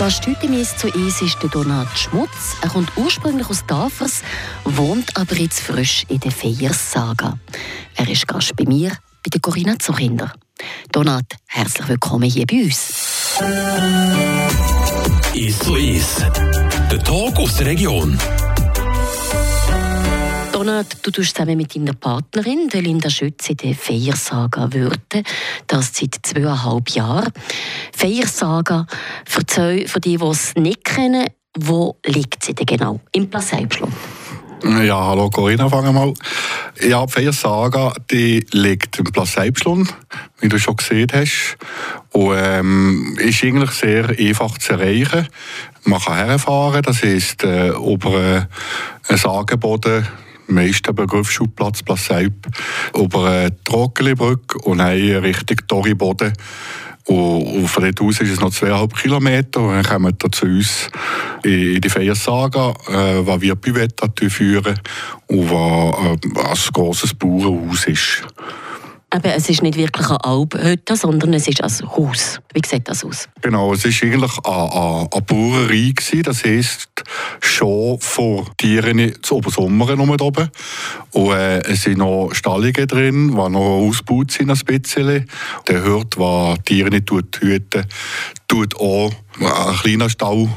Gast heute im zu uns ist der Donat Schmutz. Er kommt ursprünglich aus Tafers, wohnt aber jetzt frisch in der Feiers-Saga. Er ist Gast bei mir, bei der Corinna Zuchinder. Donat, herzlich willkommen hier bei uns. Ist so ist. Der Talk aus der Region. Donat, du tust zusammen mit deiner Partnerin, der Linda Schütz, in der Feiersaga Würden. Das seit zweieinhalb Jahren. Feiersaga, für die, die es nicht kennen, wo liegt sie denn genau? Im Placeibschloss. Ja, hallo Corinna, fangen mal. Ja, die Feiersaga, die liegt im Placeibschlund, wie du schon gesehen hast. Und ähm, ist eigentlich sehr einfach zu erreichen. Man kann herfahren, das heisst, äh, über äh, einen Sagenboden meisten Berufsschulplatz Plasseip über die Trockelibrücke und dann Richtung Toriboden. Und von dort aus ist es noch zweieinhalb Kilometer. Und dann kommen wir zu uns in die Feiersaga, äh, was wir Bivetta führen und was äh, ein grosses Bauernhaus ist. Aber es ist nicht wirklich eine Alphütte, sondern es ist ein Haus. Wie sieht das aus? Genau, es war eigentlich eine, eine, Bauerei. Das heisst, schon vor Tieren zu Obersommern oben. Und äh, es sind noch Stallungen drin, die noch ausgebaut sind ein bisschen. Der hört, was Tiere nicht hüten, tut auch ein kleiner Stall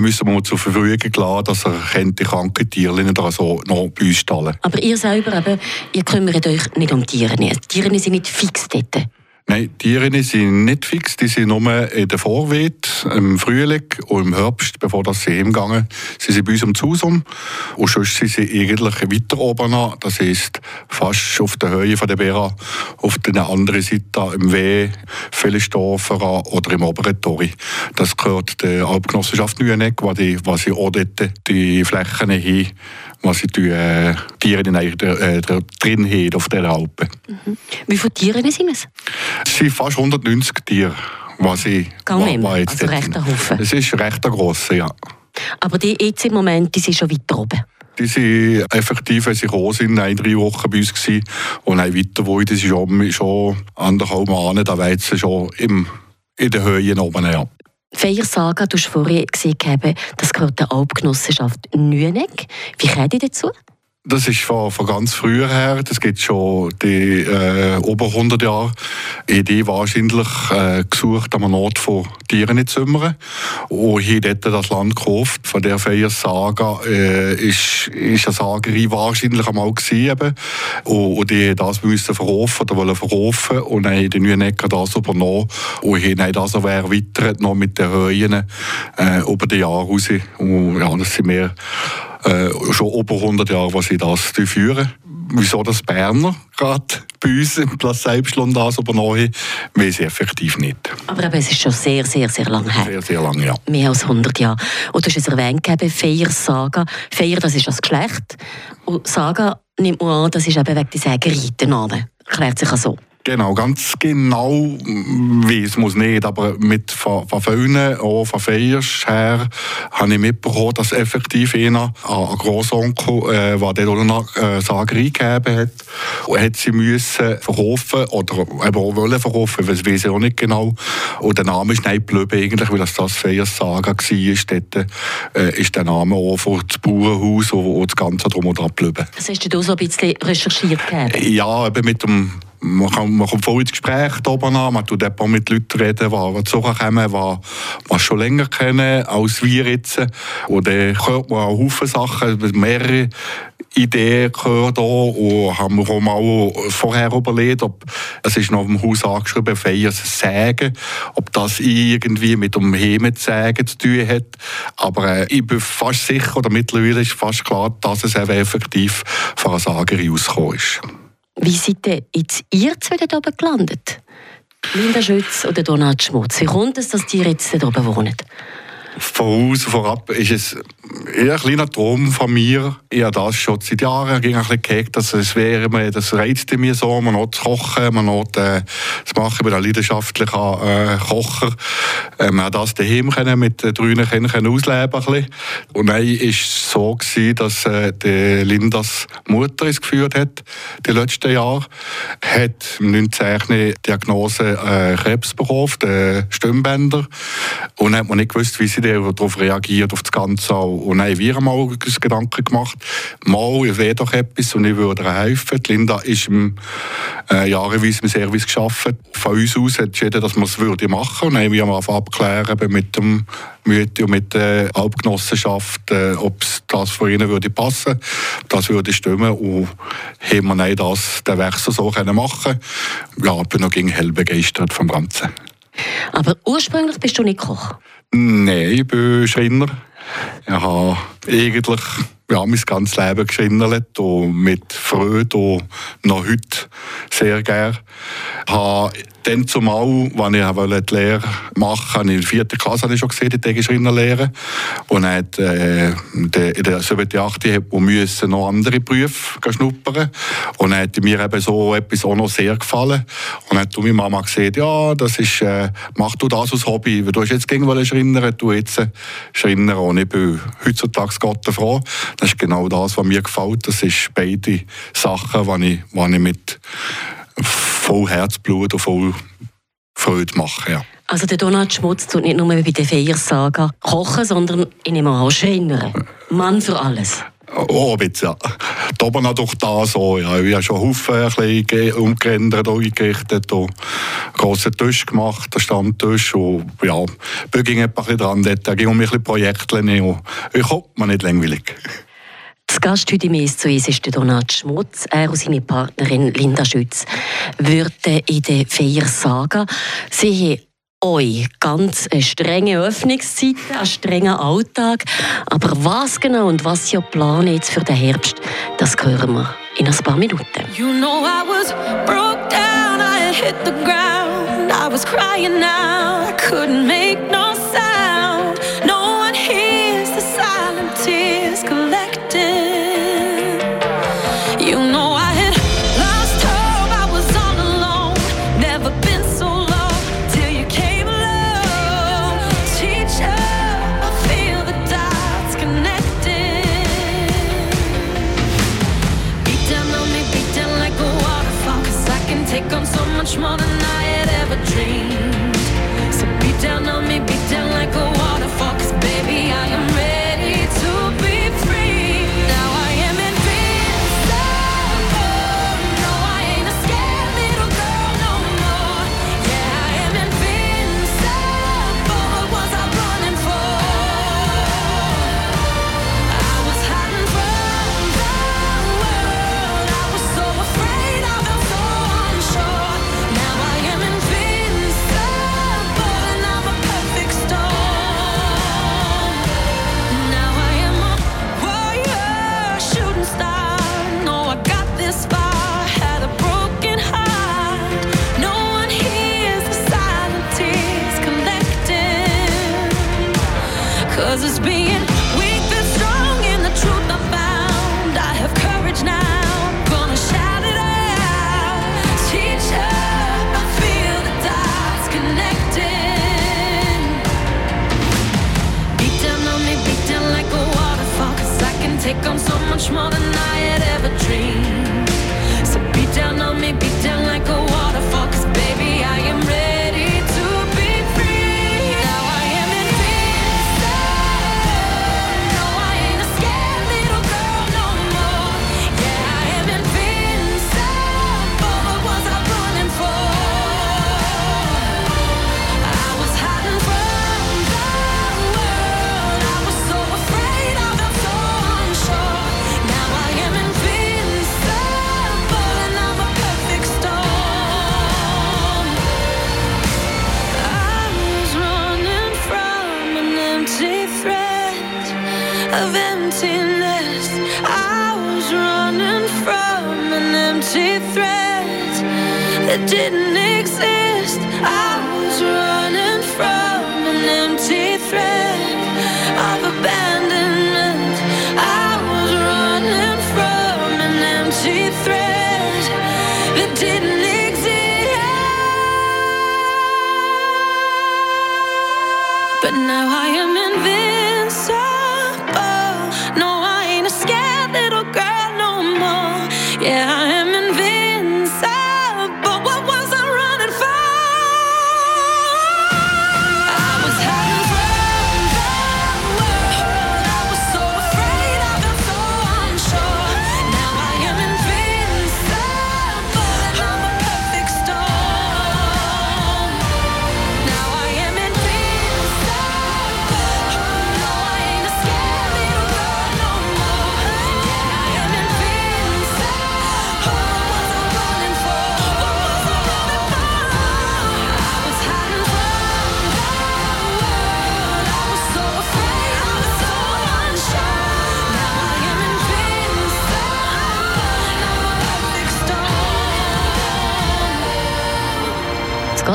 müssen wir zur Verfügung lassen, dass er die kranken Tiere nicht also noch bei uns stallen Aber ihr selber, eben, ihr kümmert euch nicht um Tiere. Die Tiere sind nicht fix dort. Nein, die Tiere sind nicht fix, die sind nur in der Vorweht, im Frühling und im Herbst, bevor das sie heimgehen. Sie sind bei uns am Haus um und sonst sind sie eigentlich weiter oben an, das heisst fast auf der Höhe von der Bera, auf der anderen Seite im Weh, Fellestorfer oder im oberen Tori. Das gehört der Alpgenossenschaft Nüeneck, was sie auch dort die Flächen haben, was sie die, äh, Tiere äh, drin haben auf der Alpen. Mhm. Wie viele Tiere sind es? Es sind fast 190 Tiere, was ich Gar war jetzt also recht ein Haufen. Es ist recht ein grosser, ja. Aber die jetzt im Moment, die sind schon weiter oben? Die sind effektiv, wenn sie gekommen sind, ein, drei Wochen bei uns gewesen. Und dann weiter wo das ist schon, schon anderthalb Monate, da weizen schon im, in den Höhen oben, ja. Feiersaga, du hast vorhin gesehen, das gehört der Alpgenossenschaft Nüeneck. Wie kommt ihr dazu? Das ist von, von ganz früher her, das gibt schon die äh, über 100 Jahre. Idee wahrscheinlich äh, gesucht am Ort von Tieren zu kümmern. Und hier dort das Land gekauft. Von der Feiersaga äh, ist, ist eine Sagerei wahrscheinlich einmal gewesen. Und, und die das müssen verkaufen oder wollen verkaufen. Und dann haben die Necker das übernommen. Und haben das auch erweitert noch mit den Höhen äh, über die Jahre raus. Und ja, das sind mehr äh, schon über 100 Jahre, was sie das führen. Wieso das Berner gerade bei uns im Platz Selbstland das übernommen weiß ich effektiv nicht. Aber eben, es ist schon sehr, sehr, sehr lange her. Sehr, sehr lange, ja. Mehr als 100 Jahre. Und du hast es erwähnt, Feier, Saga. Feier, das ist das Geschlecht. Und Saga nimmt man an, das ist eben wegen der Name. Erklärt sich auch so. Genau, ganz genau weiß muss nicht, aber mit von, von vielen, auch von Feiers her, habe ich mitbekommen, dass effektiv einer, ein Grossonkel, äh, der dort eine äh, Sagerei gegeben hat, und hat sie müssen verkaufen oder eben auch wollen verkaufen, das weiß ich auch nicht genau. Und der Name ist nicht Blöbe eigentlich, weil das das Feiers Saga war. Dort äh, ist der Name auch für das Bauernhaus und das Ganze drum und dran Blöbe. Das hast du so ein bisschen recherchiert gegeben? Ja, eben mit dem man, kann, man kommt voll ins Gespräch an, man tut auch mit Leuten reden, die, die kommen, die man schon länger kennen als wir jetzt. Und dann hört man auch Haufen Sachen, mehrere Ideen gehört auch und haben wir auch mal vorher überlegt, ob es ist noch im Haus angeschrieben, Feiers Sägen, ob das irgendwie mit dem Hemetsägen zu tun hat. Aber äh, ich bin fast sicher, oder mittlerweile ist fast klar, dass es effektiv von einer Sagerei ausgekommen ist. Wie seid ihr jetzt ihr zwei dort oben gelandet? Linda Schütz oder Donald Schmutz? Wie kommt es, dass die jetzt dort oben wohnen? Voraus, vorab ist es ein kleiner Traum von mir. Ich habe das schon seit Jahren ging ein bisschen gehegt, dass es wäre das reizte mir so, man noch zu kochen, man noch äh, zu machen. Ich bin ein leidenschaftlicher äh, Kocher. Äh, man hat das daheim können, mit den drei Kindern ausleben können. Und dann war es so, gewesen, dass äh, die Lindas Mutter es geführt hat, die letzten Jahre. Hat 19 die Diagnose äh, Krebs bekommen, den Stimmbänder. Und hat man nicht gewusst, wie sie darauf reagiert, auf das Ganze auch. Und dann haben wir mal uns Gedanken gemacht, mal, ich wäre doch etwas und ich würde ihr helfen. Die Linda ist im äh, jahreweise im Service geschafft. Von uns aus hat entschieden, dass wir es würde machen. Und dann haben wir mal abklären mit dem Mütti und mit der Alpgenossenschaft, äh, ob das für ihnen würde passen, das würde stimmen und haben wir dann das, den Wechsel so können machen. Ja, ich bin noch gegen hell begeistert vom Ganzen. Aber ursprünglich bist du nicht Koch? Nein, ich bin Schreiner. Ich habe eigentlich ja, mein ganzes Leben geschrindert und mit Freude und noch heute sehr gerne. Ich habe dann zumal, als ich die Lehre machen wollte, in der vierten Klasse habe ich schon gesehen, die Tegeschreinerlehre. Und dann äh, in der 7. 8. musste noch andere Berufe schnuppern. Und dann hat mir eben so etwas auch noch sehr gefallen. Und dann hat meine Mama gesagt, ja, das ist, äh, mach du das als Hobby. Du hast jetzt gegen Schreiner, du jetzt Schreiner. Und ich bin heutzutage Gott froh. Das ist genau das, was mir gefällt. Das ist beide Sachen, die ich, die ich mit voll Herzblut und voll Freude machen. Ja. Also der Donald Schmutz tut nicht nur bei der Feiersaga kochen, sondern ich nehme auch Schreiner. Mann für alles. Oh, ein bisschen, ja. Da oben durch da so, ja. Ich habe schon Haufen umgeändert, eingerichtet, und einen grossen Tisch gemacht, einen Stammtisch, und ja, ich ging ein bisschen dran, da ging um ein bisschen Projekte, und ich komme mir nicht langweilig. Das Gast heute im zu uns ist Donat Schmutz. Er und seine Partnerin Linda Schütz würden in der Feiersaga. Sie haben euch ganz eine strenge Öffnungszeit, einen strengen Alltag. Aber was genau und was ihr planen jetzt für den Herbst, das hören wir in ein paar Minuten. You know I was broke down, I hit the ground, I was crying out, I couldn't make no sound. No one hears the silent tears collecting. Much more than thread that didn't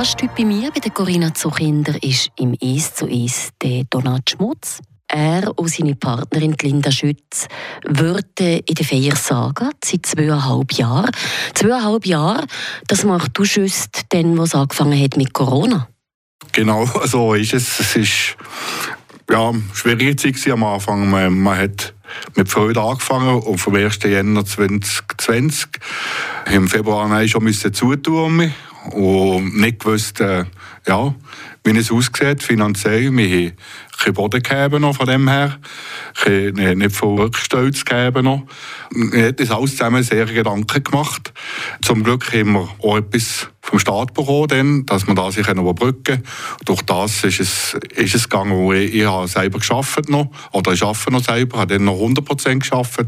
Gasttyp bei mir, bei der Corinna Zuchinder, ist im «Eis zu Eis» der Donat Schmutz. Er und seine Partnerin Linda Schütz würden in der Feiersaga seit zweieinhalb Jahren. Zweieinhalb Jahre, das macht du schüsst, dann, was angefangen hat mit Corona. Genau, so ist es. Es ist ja, schwierige Zeit am Anfang. Man, man hat mit Freude angefangen und vom 1. Jänner 2020 im Februar nein, schon zutun und nicht gewusst, äh, ja, wie es aussieht finanziell. Wir haben keinen Boden gegeben noch von dem her, kein- nicht viel Rückstolz gegeben noch. Wir haben uns alles zusammen sehr Gedanken gemacht. Zum Glück haben wir auch etwas vom Staat bekommen, dann, dass wir das sich überbrücken können. Durch das ist es, ist es gegangen, wo ich, ich habe selber geschafft noch, oder ich arbeite noch selber, habe dann noch 100% geschafft.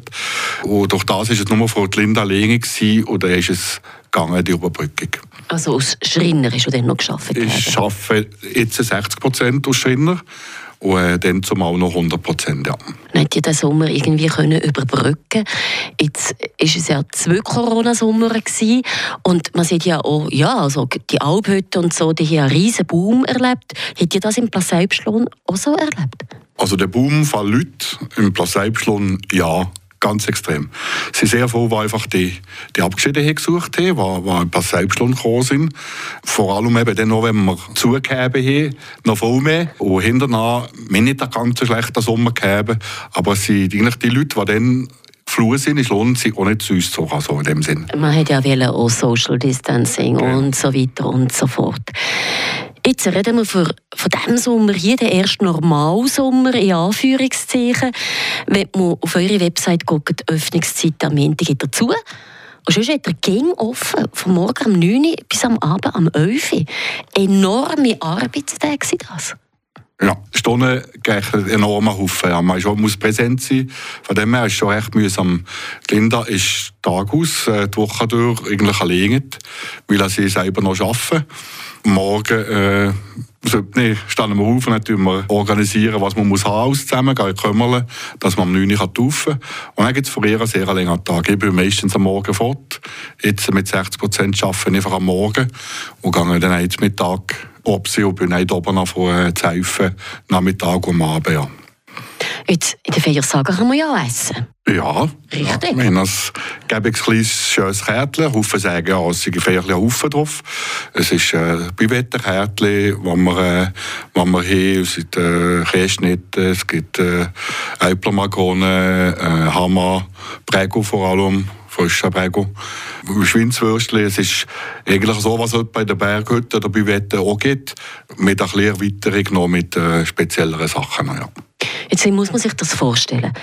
Und durch das ist es nur von Linda alleine gewesen, und dann ist es gegangen, die Überbrückung. Also als Schreiner hast du dann noch gearbeitet. Ich arbeite jetzt 60% als Schreiner und äh, dann zumal noch 100%, ja. Man hat ja den Sommer irgendwie können überbrücken. Jetzt ist es ja zwei Corona-Sommer und man sieht ja auch, ja, also die Alphütte und so, die haben einen riesen Boom erlebt. Habt ihr das im Place auch so erlebt? Also der Boom von Leuten im Placeibschlon, ja, ganz extrem. Es sind sehr froh, die einfach die, die Abgeschiedenen gesucht haben, die, die im Placeibschlon gekommen sind. Vor allem eben dann noch, wenn wir zugegeben haben, noch viel mehr. Und hinterher, wir nicht einen ganz so schlechten Sommer gegeben, aber es sind eigentlich die Leute, die dann geflohen sind, es lohnt sich auch nicht zu uns zu also in dem Sinn. Man hat ja auch Social Distancing Ja. und so weiter und so fort. Jetzt reden wir für, von diesem Sommer hier, der erste Normalsommer, in Anführungszeichen. Wenn man auf eure Website guckt, die Öffnungszeit am Montag geht dazu. Und sonst hat der Gang offen, von morgen um 9 Uhr bis am Abend um 11 Uhr. Enorme Arbeitstage sind das. Ja, Stunden gleich einen enormen Haufen. Ja, man schon muss präsent sein. Von dem her ist es schon echt mühsam. Linda ist Tag aus, äh, die Woche durch eigentlich alleine, weil sie selber noch arbeiten. Morgen äh, nee, stehen wir auf und dann organisieren, was man muss haben, alles zusammen, gehen kümmern, dass man am 9 Uhr taufen kann. Und dann gibt es für ihr einen sehr langen Tag. Ich bin meistens am Morgen fort. Jetzt mit 60 Prozent arbeite ich einfach am Morgen und gehe dann jetzt Mittag ob sie und bin dann oben äh, zu helfen, Nachmittag und am Abend. Ja. Jetzt, in der Feiersaga kann man ja auch essen. Ja, Richtig. Ja, wir haben ein kleines, schönes Kärtchen. Haufen sagen, ja, es sind ein Haufen drauf. Es ist äh, ein Bivetta-Kärtchen, wo wir, äh, wo wir haben. Es sind äh, Käseschnitte, es gibt äh, Äpfelmakronen, äh, Hammer, Prego vor allem, frischer Prego. Schweinswürstchen, es ist eigentlich so, was es bei der Berghütte oder bei Wetten auch gibt, mit ein bisschen Erweiterung noch mit äh, spezielleren Sachen. Ja. Jetzt, muss man sich das vorstellen?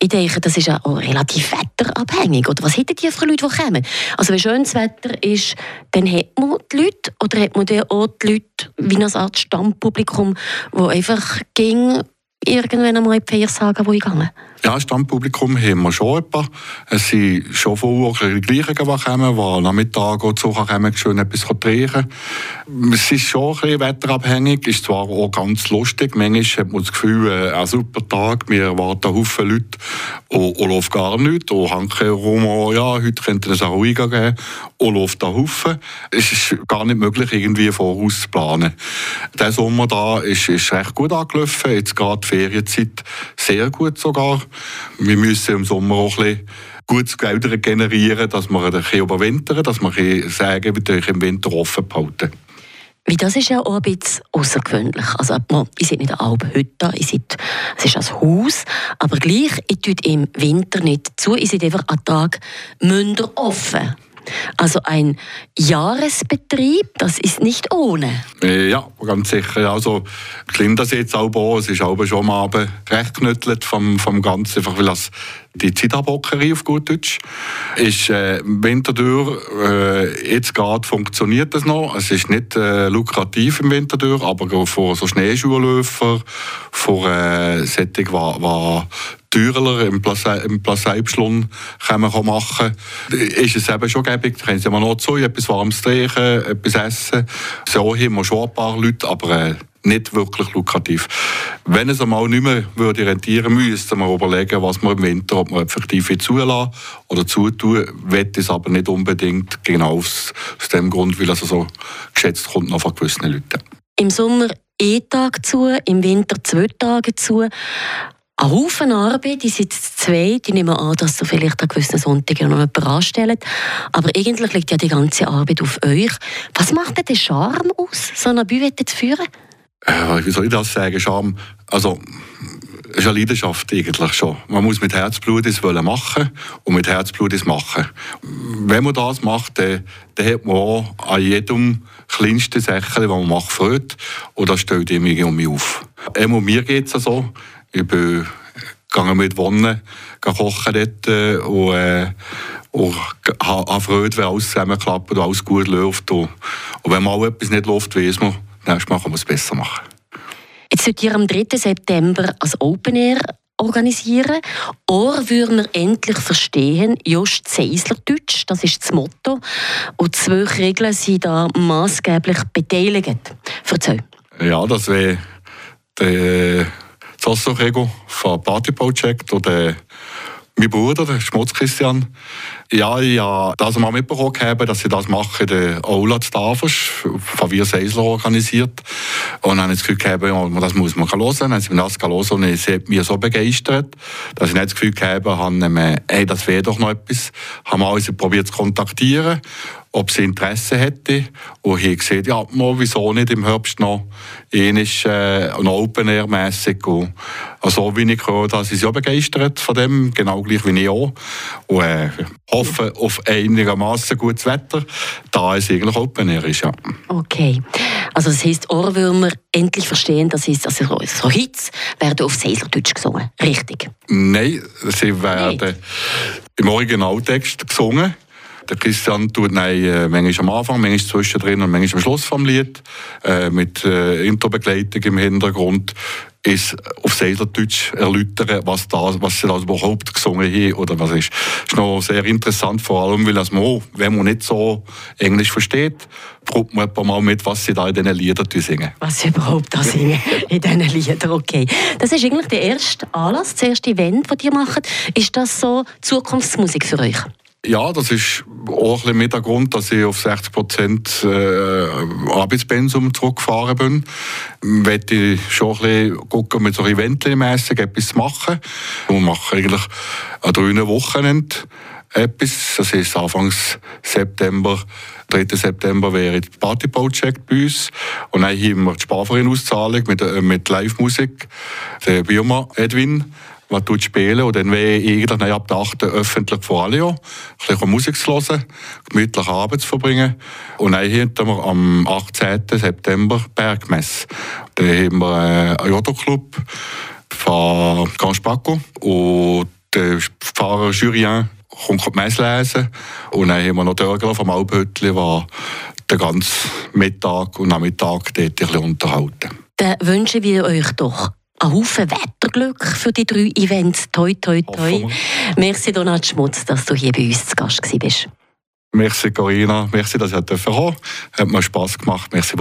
Ich denke, das ist ja auch relativ wetterabhängig. Oder was hätten die für Leute, die kommen? Also wenn schönes Wetter ist, dann hat man die Leute oder hat man dann auch die Leute wie eine Art Stammpublikum, wo einfach ging irgendwann einmal in die Feiersagen ich gegangen. Ja, Stammpublikum haben wir schon etwa. Es sind schon auch die gleichen, die kommen, die am Nachmittag zu kommen, schön etwas trinken. Es ist schon ein bisschen wetterabhängig, ist zwar auch ganz lustig. Manchmal hat man das Gefühl, äh, ein super Tag, wir erwarten Haufen Leute und, und läuft gar nichts. Und hanke rum, oh, ja, heute könnte es auch ruhiger gehen und läuft da Haufen. Es ist gar nicht möglich, irgendwie voraus zu planen. Der Sommer da ist, ist recht gut angelaufen, jetzt gerade die Ferienzeit sehr gut sogar. Wir müssen im Sommer auch ein gutes Geld generieren, dass wir ein bisschen überwintern, dass wir ein wir dürfen im Winter offen behalten. Wie das ist ja auch ein bisschen außergewöhnlich. Also, ich seid nicht eine Alphütte, ich seid, es ist ein Haus, aber gleich, ich tue im Winter nicht zu, ich seid einfach an Tag Münder offen. Also ein Jahresbetrieb, das ist nicht ohne. Äh, Ja, ganz sicher. Also, klingt das jetzt auch. Es ist auch schon Abend recht vom, vom Ganzen, einfach weil das die Zitabockerei auf gut Deutsch ist. Äh, Winterthur, äh, jetzt gerade funktioniert das noch. Es ist nicht äh, lukrativ im Winterthur, aber für so Schneeschuhläufer, für äh, solche, die, die teurer im Placeibschlund können wir machen ist es eben schon gäbig. Da können sie mal noch zu, etwas warmes trinken, etwas essen. So haben wir schon ein paar Leute, aber äh, nicht wirklich lukrativ. Wenn es einmal nicht mehr würde rentieren müsste man überlegen, was man im Winter, ob man effektiv zulassen oder zutun, will es aber nicht unbedingt, genau aus, aus dem Grund, weil es so geschätzt kommt noch von gewissen Leuten. Im Sommer ein Tag zu, im Winter zwei Tage zu. Ein Haufen Arbeit, die sind zwei, die nehmen an, dass ihr vielleicht an gewissen Sonntagen noch jemanden anstellt. Aber eigentlich liegt ja die ganze Arbeit auf euch. Was macht denn den Charme aus, so eine Bühne zu führen? Äh, wie soll ich das sagen? Scham. Also, es ist eine Leidenschaft eigentlich schon. Man muss mit Herzblut es wollen machen und mit Herzblut es machen. Wenn man das macht, dann, dann hat man auch an jedem kleinsten Sachen, das man macht, Freude. Und das stellt immer um mich auf. Einmal mir geht es so. Ich bin gegangen mit Wonnen, kochen dort äh, und, äh, und habe Freude, wenn alles zusammenklappt und alles gut läuft. Und, und wenn mal etwas nicht läuft, weiss man, nächstes Mal kann man es besser machen. Jetzt sollt ihr am 3. September als Open Air organisieren. Ohrwürmer endlich verstehen, just Seislerdeutsch, das ist das Motto. Und zwölf Regeln sind da maßgeblich beteiligt. Erzähl. Ja, das wäre der Zosso-Rego von Party Project oder mein Bruder, der Schmutz Christian. Ja, ja, das mal mitbekommen habe, dass sie das machen, der Ola Stavers von Wir Seisler organisiert. Und dann habe ich das Gefühl gehabt, das muss man hören. Dann habe ich mir das hören und es hat mich so begeistert, dass ich nicht das Gefühl gehabt habe, hey, das wäre doch noch etwas. Haben wir also probiert zu kontaktieren, ob sie Interesse hätte. Und habe gesehen, ja, mal, wieso nicht im Herbst noch ähnlich äh, Open Air mässig. Und also, wie ich gehört habe, sind sie auch begeistert von dem, genau gleich wie ich auch. Und äh, hoffe auf einigermaßen gutes Wetter, da es eigentlich Open Air ist. Ja. Okay. Also das heisst, Ohrwürmer endlich verstehen, das ist also so- so Hits werden auf Seislerdeutsch gesungen. Richtig. Nein, sie werden im Originaltext gesungen. Der Christian tut nein, äh, manchmal am Anfang, manchmal zwischendrin und manchmal am Schluss vom Lied. Äh, mit äh, Intro-Begleitung im Hintergrund ist auf Seilerddeutsch erläutern, was, das, was sie da überhaupt gesungen haben oder was ist. ist noch sehr interessant, vor allem, weil das man, wenn man nicht so Englisch versteht, probt man etwa mal mit, was sie da in diesen Liedern singen. Was sie überhaupt da singen in diesen Liedern. Okay. Das ist eigentlich der erste Anlass, das erste Event, das ihr macht. Ist das so Zukunftsmusik für euch? Ja, das ist auch ein mit der Grund, dass ich auf 60 Prozent äh, Arbeitspensum zurückgefahren bin. Möchte ich schon ein bisschen gucken, mit so Eventmässig etwas zu machen. Wir machen eigentlich an drei Wochenende etwas. Das heisst, Anfangs September, 3. September wäre die Party Project bei uns. Und dann haben wir die Sparverein-Auszahlung mit, äh, mit Live-Musik. Der Birma Edwin was tut spielen und dann wäre ich eigentlich ab der 8. öffentlich vor alle Jahr, ein bisschen Musik zu hören, gemütlich Abend zu verbringen. Und dann haben wir am 18. September Bergmesse. Da haben wir äh, einen Jodo-Club von Ganz Paco und der Pfarrer Julien kommt die Messe lesen. Und dann haben wir noch Dörgler vom Alphüttli, der den ganzen Mittag und Nachmittag dort ein bisschen unterhalten. Dann wünschen wir euch doch einen Haufen Wetterglück für die drei Events. Toi, toi, toi. Merci, Donat Schmutz, dass du hier bei uns zu Gast warst. Merci Corinna, merci, dass ich kommen durfte. Hat mir Spass gemacht. Merci